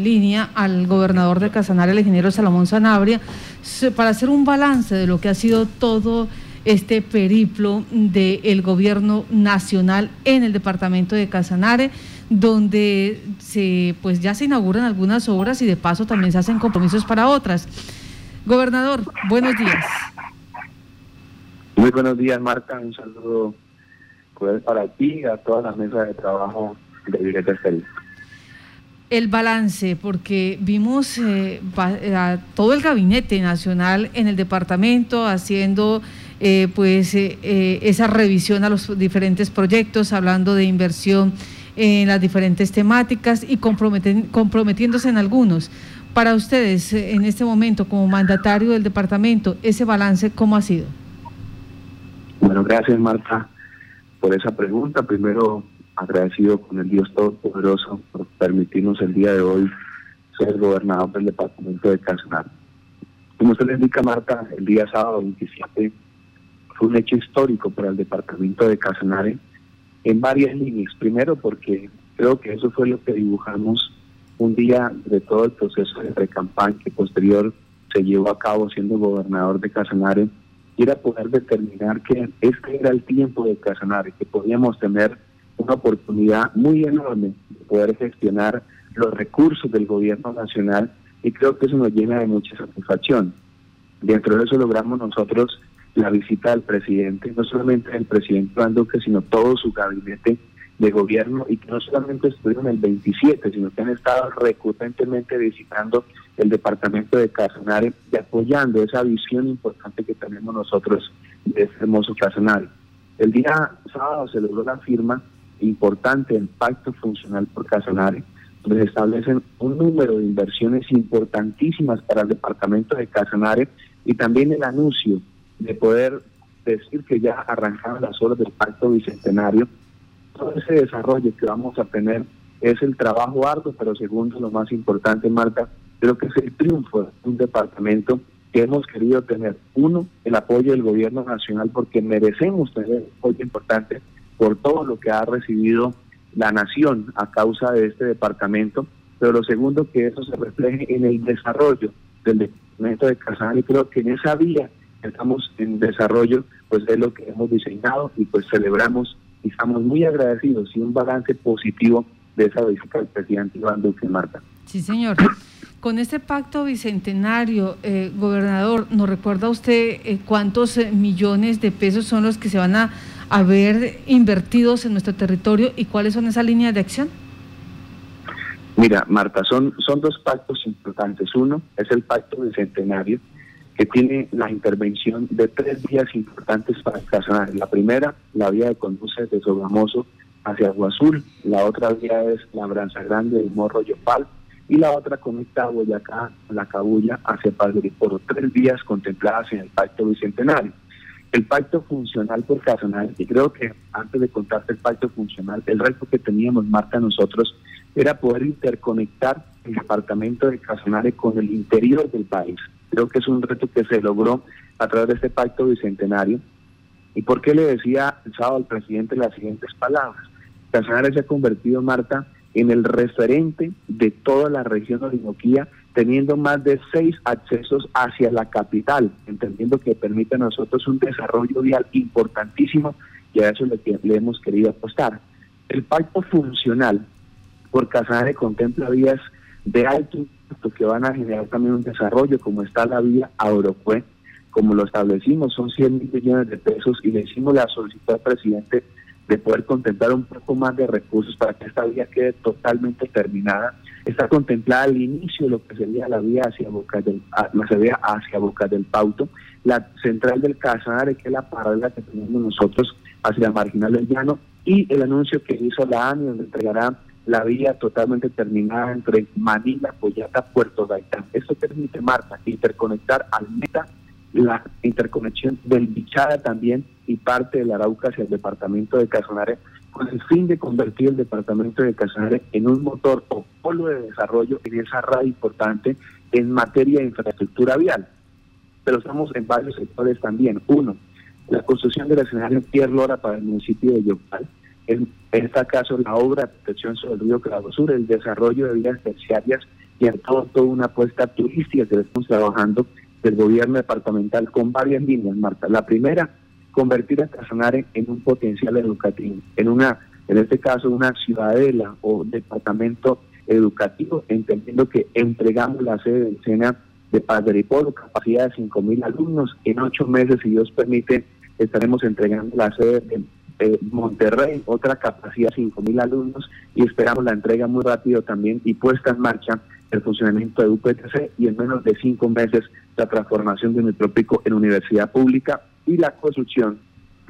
línea al gobernador de Casanare, el ingeniero Salomón Sanabria, para hacer un balance de lo que ha sido todo este periplo del gobierno nacional en el departamento de Casanare, donde se, pues ya se inauguran algunas obras y de paso también se hacen compromisos para otras. Gobernador, buenos días. Muy buenos días, Marta. Un saludo para ti y a toda la mesa de trabajo de Violeta Estelí el balance, porque vimos eh, a todo el gabinete nacional en el departamento haciendo eh, pues eh, esa revisión a los diferentes proyectos, hablando de inversión en las diferentes temáticas y comprometiéndose en algunos. Para ustedes, en este momento, como mandatario del departamento, ese balance, ¿cómo ha sido? Bueno, gracias Marta por esa pregunta. Primero, agradecido con el Dios Todopoderoso por permitirnos el día de hoy ser gobernador del departamento de Casanare. Como usted le indica, Marta, el día sábado 27 fue un hecho histórico para el departamento de Casanare en varias líneas. Primero, porque creo que eso fue lo que dibujamos un día de todo el proceso de pre-campaña que posterior se llevó a cabo siendo gobernador de Casanare, y era poder determinar que este era el tiempo de Casanare, que podíamos tener una oportunidad muy enorme de poder gestionar los recursos del gobierno nacional y creo que eso nos llena de mucha satisfacción. Dentro de eso logramos nosotros la visita del presidente, no solamente del presidente Iván Duque, sino todo su gabinete de gobierno y que no solamente estuvieron el 27, sino que han estado recurrentemente visitando el departamento de Casanare y apoyando esa visión importante que tenemos nosotros de este hermoso Casanare. El día sábado se logró la firma importante el Pacto Funcional por Casanare, donde se establecen un número de inversiones importantísimas para el departamento de Casanare y también el anuncio de poder decir que ya arrancaron las obras del Pacto Bicentenario. Todo ese desarrollo que vamos a tener es el trabajo arduo, pero segundo, lo más importante, Marta, creo que es el triunfo de un departamento que hemos querido tener. Uno, el apoyo del gobierno nacional, porque merecemos tener apoyo importante por todo lo que ha recibido la nación a causa de este departamento, pero lo segundo que eso se refleje en el desarrollo del departamento de Casanare y creo que en esa vía estamos en desarrollo, pues es lo que hemos diseñado y pues celebramos y estamos muy agradecidos y un balance positivo de esa visita del presidente Iván Duque Marta. Sí, señor. Con este pacto bicentenario, eh, gobernador, ¿nos recuerda usted eh, cuántos eh, millones de pesos son los que se van a haber invertidos en nuestro territorio y cuáles son esas líneas de acción? Mira, Marta, son, son dos pactos importantes. Uno es el pacto bicentenario, que tiene la intervención de tres vías importantes para Casanare. La primera, la vía de conduce desde Sogamoso hacia Agua Azul. La otra vía es la Branza Grande del Morro Yopal. Y la otra conecta a Boyacá, La Cabulla, hacia Padre por tres vías contempladas en el pacto bicentenario el pacto funcional por Casanare, y creo que antes de contarte el pacto funcional, el reto que teníamos, Marta, nosotros, era poder interconectar el departamento de Casanare con el interior del país. Creo que es un reto que se logró a través de este pacto bicentenario. ¿Y por qué le decía el sábado al presidente las siguientes palabras? Casanare se ha convertido, Marta, en el referente de toda la región Orinoquía teniendo más de seis accesos hacia la capital, entendiendo que permite a nosotros un desarrollo vial importantísimo y a eso le, le hemos querido apostar. El pacto funcional por Casanare contempla vías de alto impacto que van a generar también un desarrollo, como está la vía Aurocue, como lo establecimos, son 100 mil millones de pesos y le hicimos la solicitud al presidente de poder contemplar un poco más de recursos para que esta vía quede totalmente terminada. Está contemplada el inicio de lo que sería la vía hacia Boca del, la hacia Boca del Pauto, la central del Casanare, que es la paralela que tenemos nosotros hacia la marginal del llano, y el anuncio que hizo la ANI, donde entregará la vía totalmente terminada entre Manila, Poyata, Puerto Gaitán. Esto permite, Marta, interconectar al Meta, la interconexión del Bichada también y parte del Arauca hacia el departamento de Casanare con el fin de convertir el departamento de Casanare en un motor o polo de desarrollo en esa red importante en materia de infraestructura vial. Pero estamos en varios sectores también. Uno, la construcción del escenario Pierre Lora para el municipio de Yopal. En, este caso, la obra de protección sobre el río Sur, el desarrollo de vías terciarias y en todo, toda una apuesta turística que estamos trabajando del gobierno departamental con varias líneas, Marta. La primera, convertir a Casanare en un potencial educativo, en una, en este caso, una ciudadela o departamento educativo, entendiendo que entregamos la sede del SENA de Padre Polo, capacidad de 5.000 alumnos. En ocho meses, si Dios permite, estaremos entregando la sede de Monterrey, otra capacidad de 5.000 alumnos y esperamos la entrega muy rápido también y puesta en marcha el funcionamiento de UPTC y en menos de cinco meses la transformación de nuestro pico en universidad pública y la construcción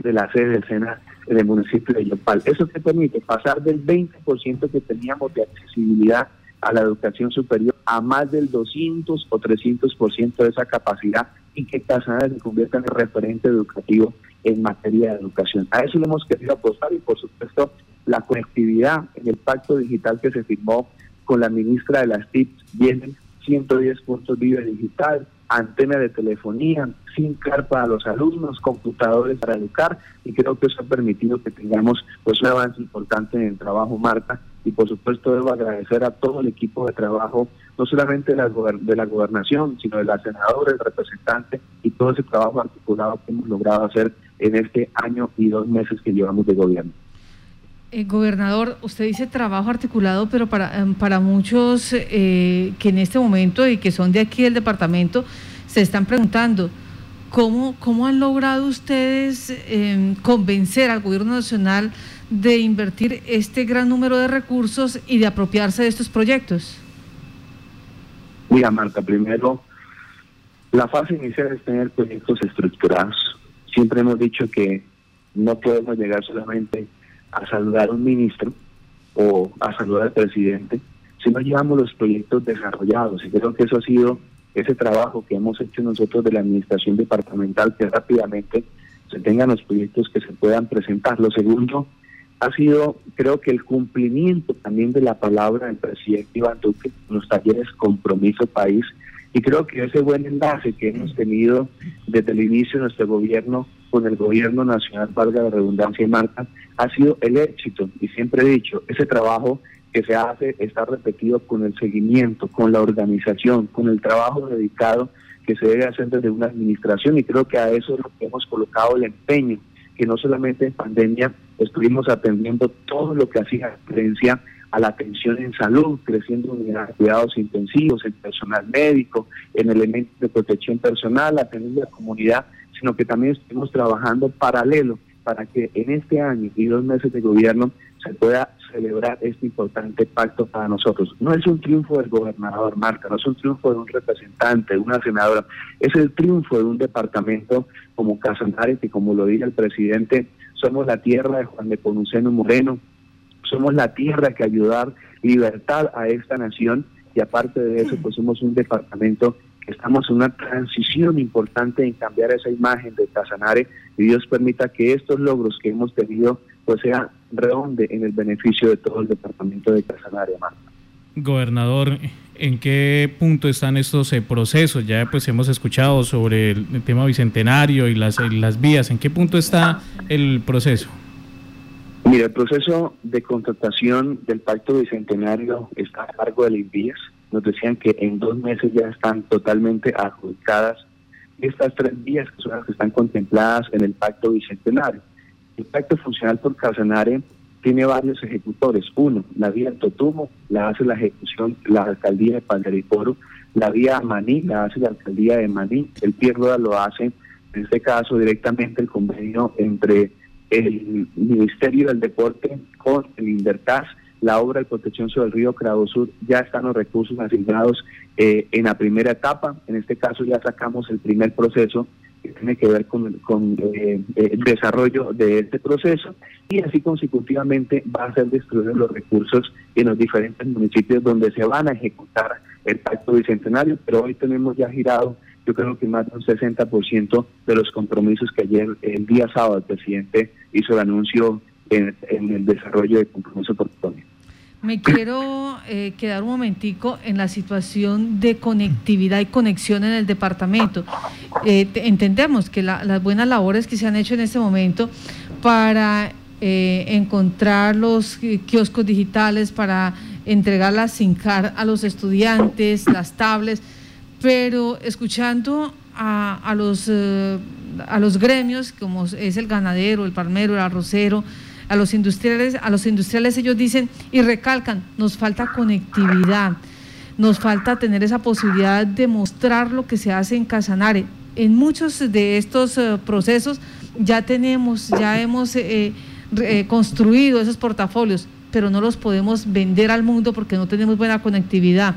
de la sede del SENA en el municipio de Yopal. Eso te permite pasar del 20% que teníamos de accesibilidad a la educación superior a más del 200 o 300% de esa capacidad y que Casanare se convierta en el referente educativo en materia de educación. A eso le hemos querido apostar y por supuesto la conectividad en el pacto digital que se firmó con la ministra de las TIC vienen 110 puntos vive digital, antena de telefonía, sin carpa para los alumnos, computadores para educar y creo que eso ha permitido que tengamos pues un avance importante en el trabajo Marta y por supuesto debo agradecer a todo el equipo de trabajo, no solamente de la, de la gobernación, sino de la senadora, el representante y todo ese trabajo articulado que hemos logrado hacer en este año y dos meses que llevamos de gobierno. Eh, gobernador, usted dice trabajo articulado, pero para, em, para muchos eh, que en este momento y que son de aquí del departamento, se están preguntando, ¿cómo, cómo han logrado ustedes em, convencer al gobierno nacional de invertir este gran número de recursos y de apropiarse de estos proyectos? Mira, Marta, primero, la fase inicial es tener proyectos estructurados. Siempre hemos dicho que no podemos llegar solamente a saludar a un ministro o a saludar al presidente, si no llevamos los proyectos desarrollados. Y creo que eso ha sido ese trabajo que hemos hecho nosotros de la administración departamental, que rápidamente se tengan los proyectos que se puedan presentar. Lo segundo ha sido, creo que el cumplimiento también de la palabra del presidente Iván Duque, los talleres Compromiso País, y creo que ese buen enlace que hemos tenido desde el inicio de nuestro gobierno con el gobierno nacional, valga la redundancia y marca, ha sido el éxito. Y siempre he dicho, ese trabajo que se hace está repetido con el seguimiento, con la organización, con el trabajo dedicado que se debe hacer desde una administración y creo que a eso es lo que hemos colocado el empeño, que no solamente en pandemia estuvimos atendiendo todo lo que hacía referencia a la atención en salud, creciendo en cuidados intensivos, en personal médico, en elementos de protección personal, atendiendo a la comunidad, sino que también estuvimos trabajando paralelo para que en este año y dos meses de gobierno se pueda celebrar este importante pacto para nosotros. No es un triunfo del gobernador Marca, no es un triunfo de un representante, de una senadora, es el triunfo de un departamento como Casanare, que como lo dice el presidente, somos la tierra de Juan de Ponuceno Moreno, somos la tierra que ayudar libertad a esta nación y aparte de eso, pues somos un departamento estamos en una transición importante en cambiar esa imagen de Casanare y Dios permita que estos logros que hemos tenido pues sea redonde en el beneficio de todo el departamento de Casanare, Gobernador, ¿en qué punto están estos eh, procesos? Ya pues hemos escuchado sobre el, tema bicentenario y las, las vías. ¿En qué punto está el proceso? Mira, el proceso de contratación del pacto bicentenario está a cargo de la INVIAS. Nos decían que en dos meses ya están totalmente adjudicadas estas tres vías que son las que están contempladas en el pacto bicentenario. El pacto funcional por Casanare tiene varios ejecutores. Uno, la vía Totumo la hace la ejecución la alcaldía de Panderiporo, la vía Maní la hace la alcaldía de Maní, el Pierroda lo hace, en este caso directamente el convenio entre el Ministerio del Deporte con el Invertas, la obra de protección sobre el río Crado Sur, ya están los recursos asignados eh, en la primera etapa. En este caso ya sacamos el primer proceso que tiene que ver con, eh, el desarrollo de este proceso y así consecutivamente va a ser distribuidos los recursos en los diferentes municipios donde se van a ejecutar el pacto bicentenario, pero hoy tenemos ya girado yo creo que más de un 60% de los compromisos que ayer, el día sábado, el presidente hizo el anuncio en, el desarrollo de compromiso portuario. Me quiero eh, quedar un momentico en la situación de conectividad y conexión en el departamento. Eh, entendemos que las buenas labores que se han hecho en este momento para eh, encontrar los kioscos digitales, para entregar la SINCAR a los estudiantes, las tablets, pero escuchando a, los, a los gremios, como es el ganadero, el palmero, el arrocero, a los industriales, a los industriales ellos dicen y recalcan, nos falta conectividad, nos falta tener esa posibilidad de mostrar lo que se hace en Casanare. En muchos de estos eh, procesos ya tenemos, ya hemos eh, construido esos portafolios, pero no los podemos vender al mundo porque no tenemos buena conectividad.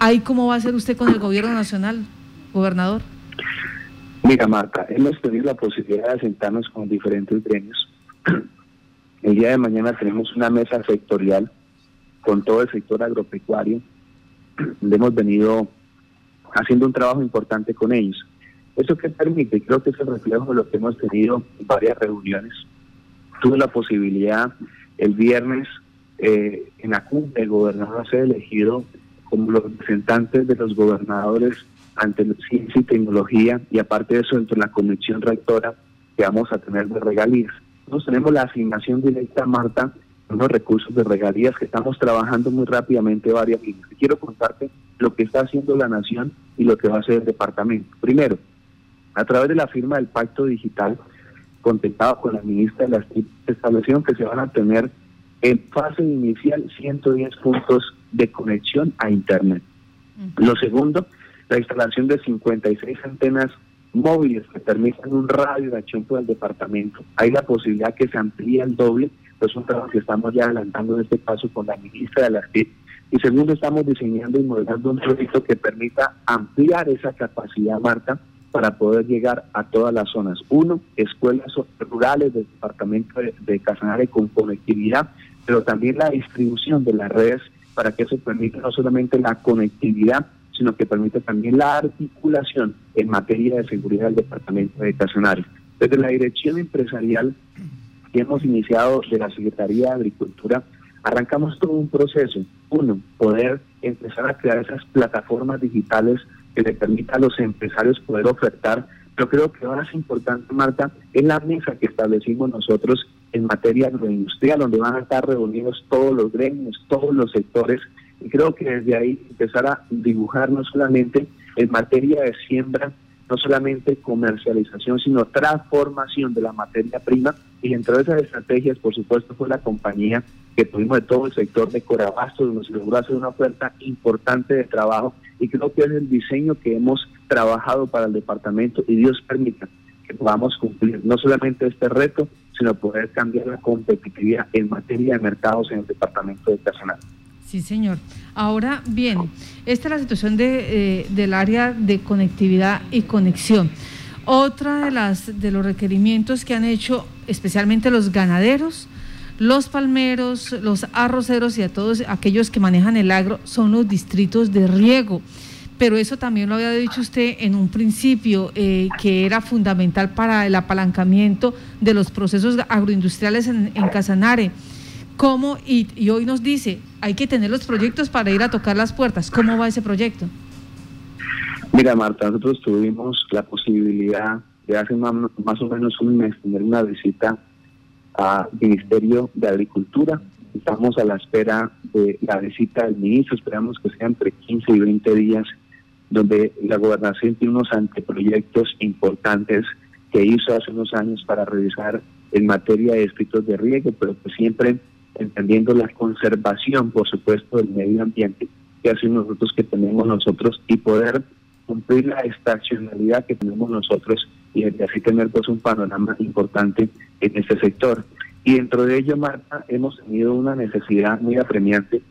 ¿Ahí cómo va a ser usted con el gobierno nacional, gobernador? Mira, Marta, hemos tenido la posibilidad de sentarnos con diferentes gremios. El día de mañana tenemos una mesa sectorial con todo el sector agropecuario. hemos venido haciendo un trabajo importante con ellos. ¿Eso qué permite? Creo que es el reflejo de lo que hemos tenido en varias reuniones. Tuve la posibilidad el viernes eh, en la cumbre el gobernador ser elegido como los representantes de los gobernadores ante ciencia y tecnología y aparte de eso dentro de la comisión rectora que vamos a tener de regalías. Nosotros tenemos la asignación directa, Marta, unos recursos de regalías que estamos trabajando muy rápidamente varias líneas. Quiero contarte lo que está haciendo la Nación y lo que va a hacer el departamento. Primero, a través de la firma del Pacto Digital, contemplado con la ministra de las TIC, establecieron que se van a tener en fase inicial 110 puntos de conexión a Internet. Lo segundo, la instalación de 56 antenas móviles que permitan un radio de acción por el departamento. Hay la posibilidad que se amplíe el doble, pues es un trabajo que estamos ya adelantando en este paso con la ministra de las TIC. Y segundo, estamos diseñando y modelando un proyecto que permita ampliar esa capacidad, Marta, para poder llegar a todas las zonas. Uno, escuelas rurales del departamento de, de Casanare con conectividad, pero también la distribución de las redes para que eso permita no solamente la conectividad, sino que permita también la articulación en materia de seguridad del departamento de Casanare. Desde la dirección empresarial que hemos iniciado de la Secretaría de Agricultura, arrancamos todo un proceso. Uno, poder empezar a crear esas plataformas digitales que le permita a los empresarios poder ofertar. Pero creo que lo más importante, Marta, es la mesa que establecimos nosotros en materia agroindustrial, donde van a estar reunidos todos los gremios, todos los sectores. Y creo que desde ahí empezar a dibujar no solamente en materia de siembra, no solamente comercialización, sino transformación de la materia prima. Y dentro de esas estrategias, por supuesto, fue la compañía que tuvimos de todo el sector de Corabastos, donde se logró hacer una oferta importante de trabajo. Y creo que es el diseño que hemos trabajado para el departamento y Dios permita que podamos cumplir no solamente este reto, sino poder cambiar la competitividad en materia de mercados en el departamento de personal. Sí, señor. Ahora bien, esta es la situación de, eh, del área de conectividad y conexión. Otra de las de los requerimientos que han hecho especialmente los ganaderos, los palmeros, los arroceros y a todos aquellos que manejan el agro son los distritos de riego. Pero eso también lo había dicho usted en un principio, eh, que era fundamental para el apalancamiento de los procesos agroindustriales en, en Casanare. ¿Cómo? Y, hoy nos dice, hay que tener los proyectos para ir a tocar las puertas. ¿Cómo va ese proyecto? Mira, Marta, nosotros tuvimos la posibilidad de hace más, o menos un mes tener una visita al Ministerio de Agricultura. Estamos a la espera de la visita del ministro, esperamos que sea entre 15 y 20 días, donde la gobernación tiene unos anteproyectos importantes que hizo hace unos años para revisar en materia de escritos de riego, pero que siempre entendiendo la conservación, por supuesto, del medio ambiente que hacen nosotros que tenemos nosotros y poder cumplir la estacionalidad que tenemos nosotros y así tener pues un panorama importante en este sector. Y dentro de ello, Marta, hemos tenido una necesidad muy apremiante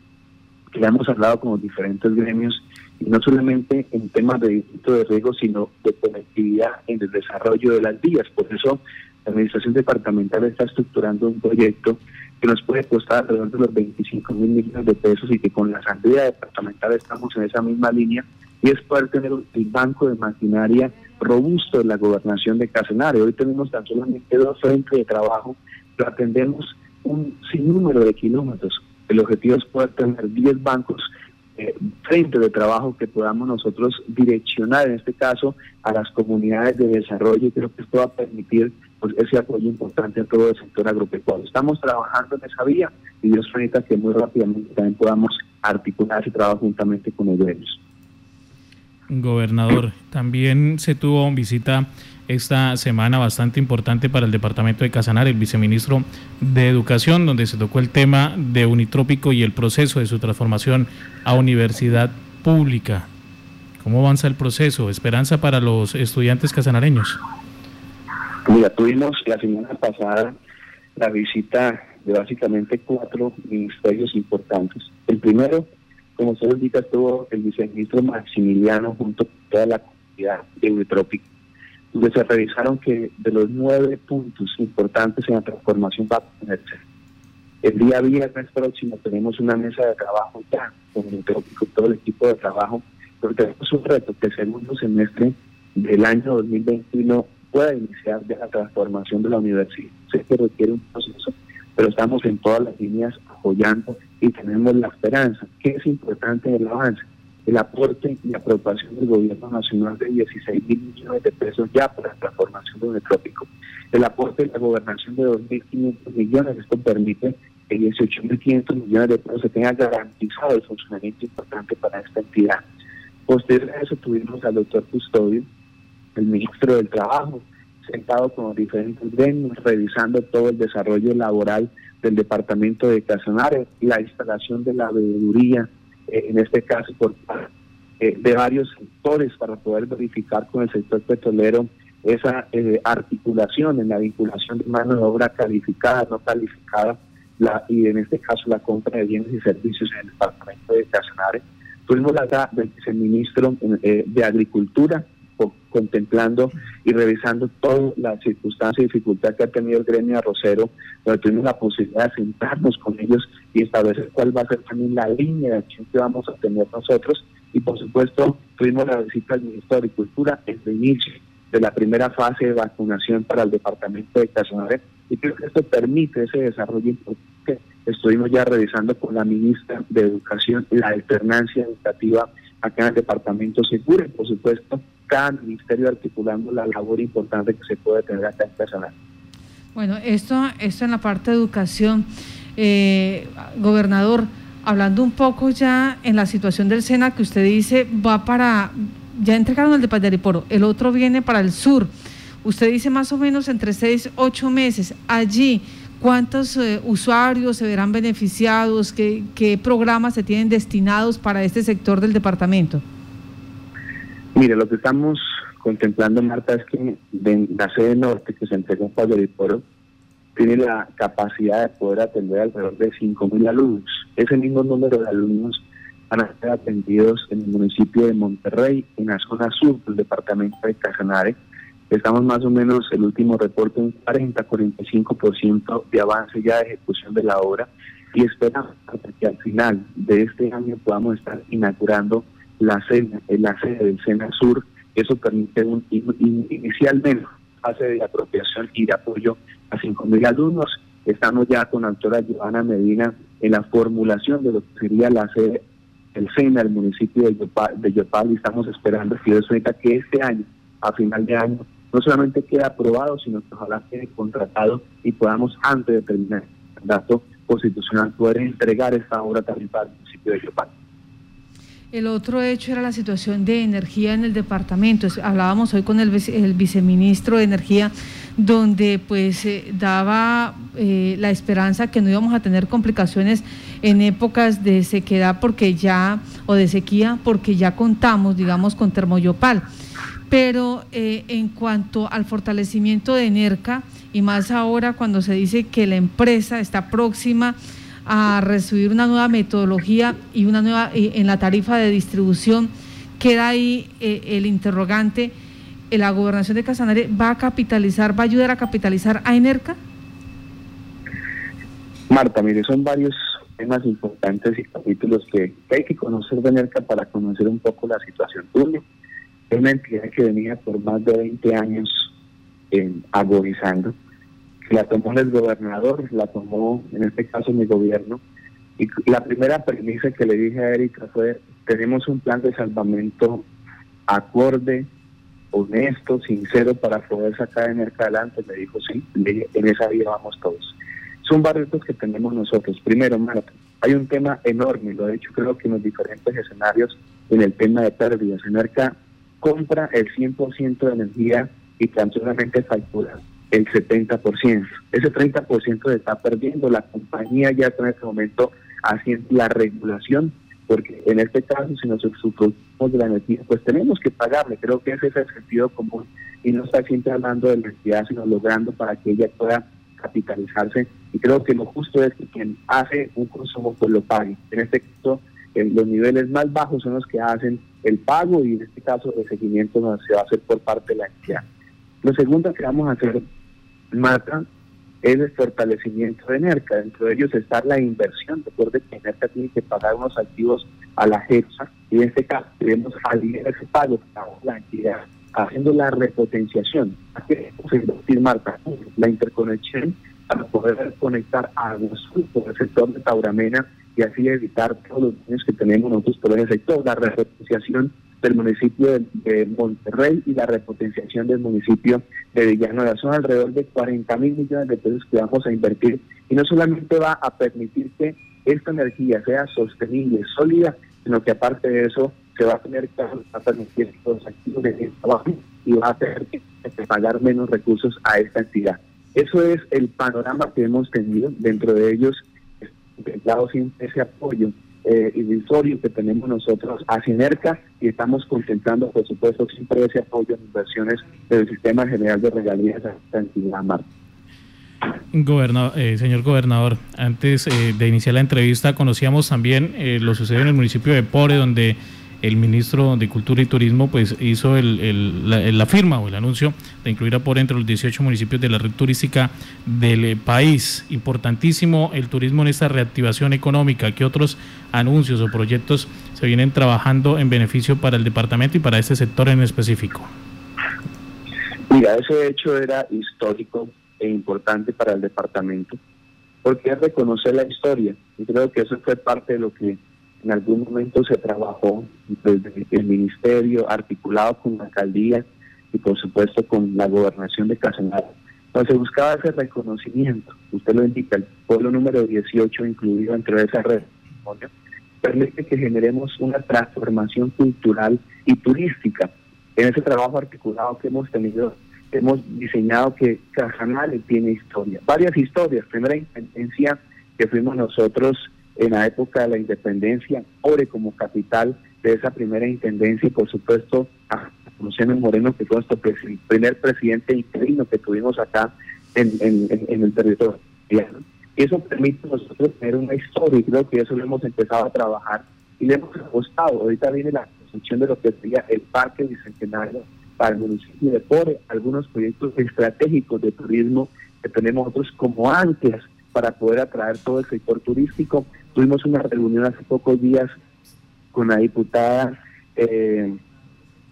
que hemos hablado con los diferentes gremios, y no solamente en temas de distrito de riego, sino de conectividad en el desarrollo de las vías. Por eso, la Administración Departamental está estructurando un proyecto que nos puede costar alrededor de los 25 mil millones de pesos y que con la Asamblea Departamental estamos en esa misma línea y es poder tener el banco de maquinaria robusto de la gobernación de Casenare. Hoy tenemos tan solamente dos frentes de trabajo, pero atendemos un sinnúmero de kilómetros. El objetivo es poder tener 10 bancos eh, frente de trabajo que podamos nosotros direccionar, en este caso, a las comunidades de desarrollo. Creo que esto va a permitir ese apoyo importante a todo el sector agropecuario. Estamos trabajando en esa vía y Dios permita que muy rápidamente también podamos articular ese trabajo juntamente con ellos. Gobernador, también se tuvo visita esta semana bastante importante para el departamento de Casanare, el viceministro de Educación, donde se tocó el tema de Unitrópico y el proceso de su transformación a universidad pública. ¿Cómo avanza el proceso? ¿Esperanza para los estudiantes casanareños? Mira, tuvimos la semana pasada la visita de básicamente cuatro ministerios importantes. El primero, como se indica, estuvo el viceministro Maximiliano junto con toda la comunidad de Unitrópico donde se revisaron que de los nueve puntos importantes en la transformación va a ponerse. El día viernes próximo tenemos una mesa de trabajo ya con, el, todo el equipo de trabajo, porque tenemos un reto que el segundo semestre del año 2021 pueda iniciar ya la transformación de la universidad. Sé que requiere un proceso, pero estamos en todas las líneas apoyando y tenemos la esperanza, que es importante el avance el aporte y aprobación del gobierno nacional de 16 mil millones de pesos ya para la transformación del trópico. El aporte de la gobernación de 2.500 millones, esto permite que 18.500 millones de pesos se tenga garantizado el funcionamiento importante para esta entidad. Posterior a eso tuvimos al doctor Custodio, el ministro del Trabajo, sentado con diferentes gremios, revisando todo el desarrollo laboral del departamento de Casanare, la instalación de la veeduría eh, en este caso por eh, de varios sectores para poder verificar con el sector petrolero esa eh, articulación en la vinculación de mano de obra calificada, no calificada, la, y en este caso la compra de bienes y servicios en el departamento de Casanare. Tuvimos la del viceministro de Agricultura, contemplando y revisando toda la circunstancia y dificultad que ha tenido el gremio arrocero, donde tuvimos la posibilidad de sentarnos con ellos y establecer cuál va a ser también la línea de acción que vamos a tener nosotros. Y por supuesto, tuvimos la visita del ministro de Agricultura en el inicio de la primera fase de vacunación para el departamento de Casanare. Y creo que esto permite ese desarrollo importante. Estuvimos ya revisando con la ministra de Educación la alternancia educativa acá en el departamento Segura y por supuesto cada ministerio articulando la labor importante que se puede tener acá en personal. Bueno, esto, esto en la parte de educación, eh, gobernador, hablando un poco ya en la situación del SENA que usted dice va para, ya entregaron el de Padariporo, el otro viene para el sur. Usted dice más o menos entre seis, ocho meses. Allí, ¿cuántos eh, usuarios se verán beneficiados? ¿Qué, ¿Qué programas se tienen destinados para este sector del departamento? Mire, lo que estamos contemplando, Marta, es que la sede norte que se entregó en Poro tiene la capacidad de poder atender alrededor de 5.000 alumnos. Ese mismo número de alumnos van a ser atendidos en el municipio de Monterrey, en la zona sur del departamento de Casanare. Estamos más o menos, el último reporte, un 40-45% de avance ya de ejecución de la obra y esperamos que al final de este año podamos estar inaugurando la, sede, la sede del SENA Sur. Eso permite un, inicialmente fase de apropiación y de apoyo a 5.000 alumnos. Estamos ya con la doctora Giovanna Medina en la formulación de lo que sería la sede del SENA, el municipio de Yopal, de Yopal y estamos esperando que que este año, a final de año, no solamente quede aprobado, sino que ojalá quede contratado y podamos, antes de terminar el mandato constitucional, poder entregar esta obra también para el municipio de Yopal. El otro hecho era la situación de energía en el departamento. Hablábamos hoy con el, viceministro de Energía, donde pues eh, daba eh, la esperanza que no íbamos a tener complicaciones en épocas de sequedad porque ya, o de sequía, porque ya contamos, digamos, con termoyopal. Pero eh, en cuanto al fortalecimiento de ENERCA, y más ahora cuando se dice que la empresa está próxima a recibir una nueva metodología y una nueva en la tarifa de distribución. Queda ahí eh, el interrogante, eh, ¿la gobernación de Casanare va a capitalizar, va a ayudar a capitalizar a Enerca? Marta, mire, son varios temas importantes y capítulos que, hay que conocer de Enerca para conocer un poco la situación tuya. Es una entidad que venía por más de 20 años eh, agonizando la tomó el gobernador, la tomó en este caso mi gobierno. Y la primera premisa que le dije a Erika fue, tenemos un plan de salvamento acorde honesto, sincero para poder sacar Enerca adelante, me dijo sí, en esa vía vamos todos. Son varios que tenemos nosotros. Primero, Marta, hay un tema enorme, lo he dicho creo que en los diferentes escenarios en el tema de pérdidas. Enerca compra el 100% de energía y tan solamente factura el 70%. Ese 30% se está perdiendo. La compañía ya está en este momento haciendo la regulación, porque en este caso, si nos subimos de la energía, pues tenemos que pagarle. Creo que ese es el sentido común y no está siempre hablando de la energía, sino logrando para que ella pueda capitalizarse. Y creo que lo justo es que quien hace un consumo, pues lo pague. En este caso, los niveles más bajos son los que hacen el pago y en este caso el seguimiento se va a hacer por parte de la entidad. Lo segundo que vamos a hacer, Marta, es el fortalecimiento de NERCA. Dentro de ellos está la inversión. Recuerde que NERCA tiene que pagar unos activos a la JEPSA y en este caso queremos aliviar ese pago la entidad haciendo la repotenciación. ¿A qué decir, Marta? La interconexión para poder conectar a nosotros por el sector de Tauramena y así evitar todos los daños que tenemos nosotros por ese sector, la repotenciación del municipio de, Monterrey y la repotenciación del municipio de Villanueva. Son alrededor de 40 mil millones de pesos que vamos a invertir y no solamente va a permitir que esta energía sea sostenible, sólida, sino que aparte de eso se va a tener que permitir que los activos de trabajo y va a tener que pagar menos recursos a esta entidad. Eso es el panorama que hemos tenido. Dentro de ellos, contemplado siempre ese apoyo eh, irrisorio que tenemos nosotros a Sinerca y estamos concentrando, por supuesto, siempre ese apoyo en inversiones del Sistema General de Regalías a entidad, Marta. Gobernador, eh, señor gobernador, antes eh, de iniciar la entrevista conocíamos también eh, lo sucedido en el municipio de Pore, donde el ministro de Cultura y Turismo pues hizo la, firma o el anuncio de incluir a por entre los 18 municipios de la red turística del eh, país. Importantísimo el turismo en esta reactivación económica. ¿Qué otros anuncios o proyectos se vienen trabajando en beneficio para el departamento y para este sector en específico? Mira, ese hecho era histórico e importante para el departamento porque es reconocer la historia. Y creo que eso fue parte de lo que en algún momento se trabajó desde el ministerio, articulado con la alcaldía y por supuesto con la gobernación de Casanare. Pues se buscaba ese reconocimiento, usted lo indica, el pueblo número 18 incluido dentro de esa red, permite que generemos una transformación cultural y turística. En ese trabajo articulado que hemos tenido, hemos diseñado que Casanare tiene historia, varias historias. Primera intendencia que fuimos nosotros en la época de la independencia, Ore como capital de esa primera intendencia y por supuesto a Luciano Moreno, que fue nuestro primer presidente interino que tuvimos acá en, el territorio. Y eso permite a nosotros tener una historia y creo que eso lo hemos empezado a trabajar y le hemos apostado. Ahorita viene la construcción de lo que sería el Parque Bicentenario para el municipio de Pore, algunos proyectos estratégicos de turismo que tenemos nosotros como anclas para poder atraer todo el sector turístico. Tuvimos una reunión hace pocos días con la diputada eh,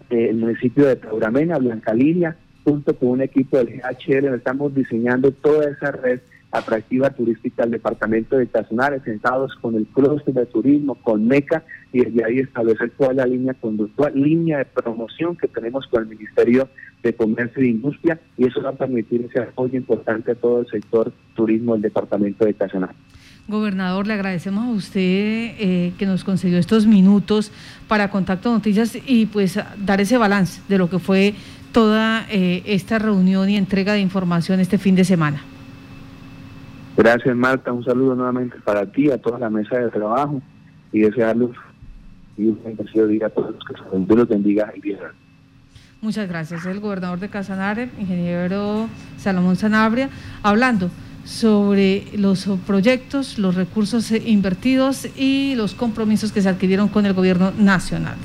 del municipio de Tauramena, Blanca Lilia, junto con un equipo del GHL, estamos diseñando toda esa red atractiva turística del departamento de Casanare, sentados con el clúster de turismo, con MECA, y desde ahí establecer toda la línea conductual, línea de promoción que tenemos con el Ministerio de Comercio e Industria, y eso va a permitir ese apoyo importante a todo el sector turismo del departamento de Casanare. Gobernador, le agradecemos a usted eh, que nos concedió estos minutos para Contacto Noticias y pues dar ese balance de lo que fue toda eh, esta reunión y entrega de información este fin de semana. Gracias Marta, un saludo nuevamente para ti, a toda la mesa de trabajo y desearles y un bendecido día a todos los que se los bendiga y bien. Muchas gracias. El gobernador de Casanare, ingeniero Salomón Sanabria, hablando sobre los proyectos, los recursos invertidos y los compromisos que se adquirieron con el gobierno nacional.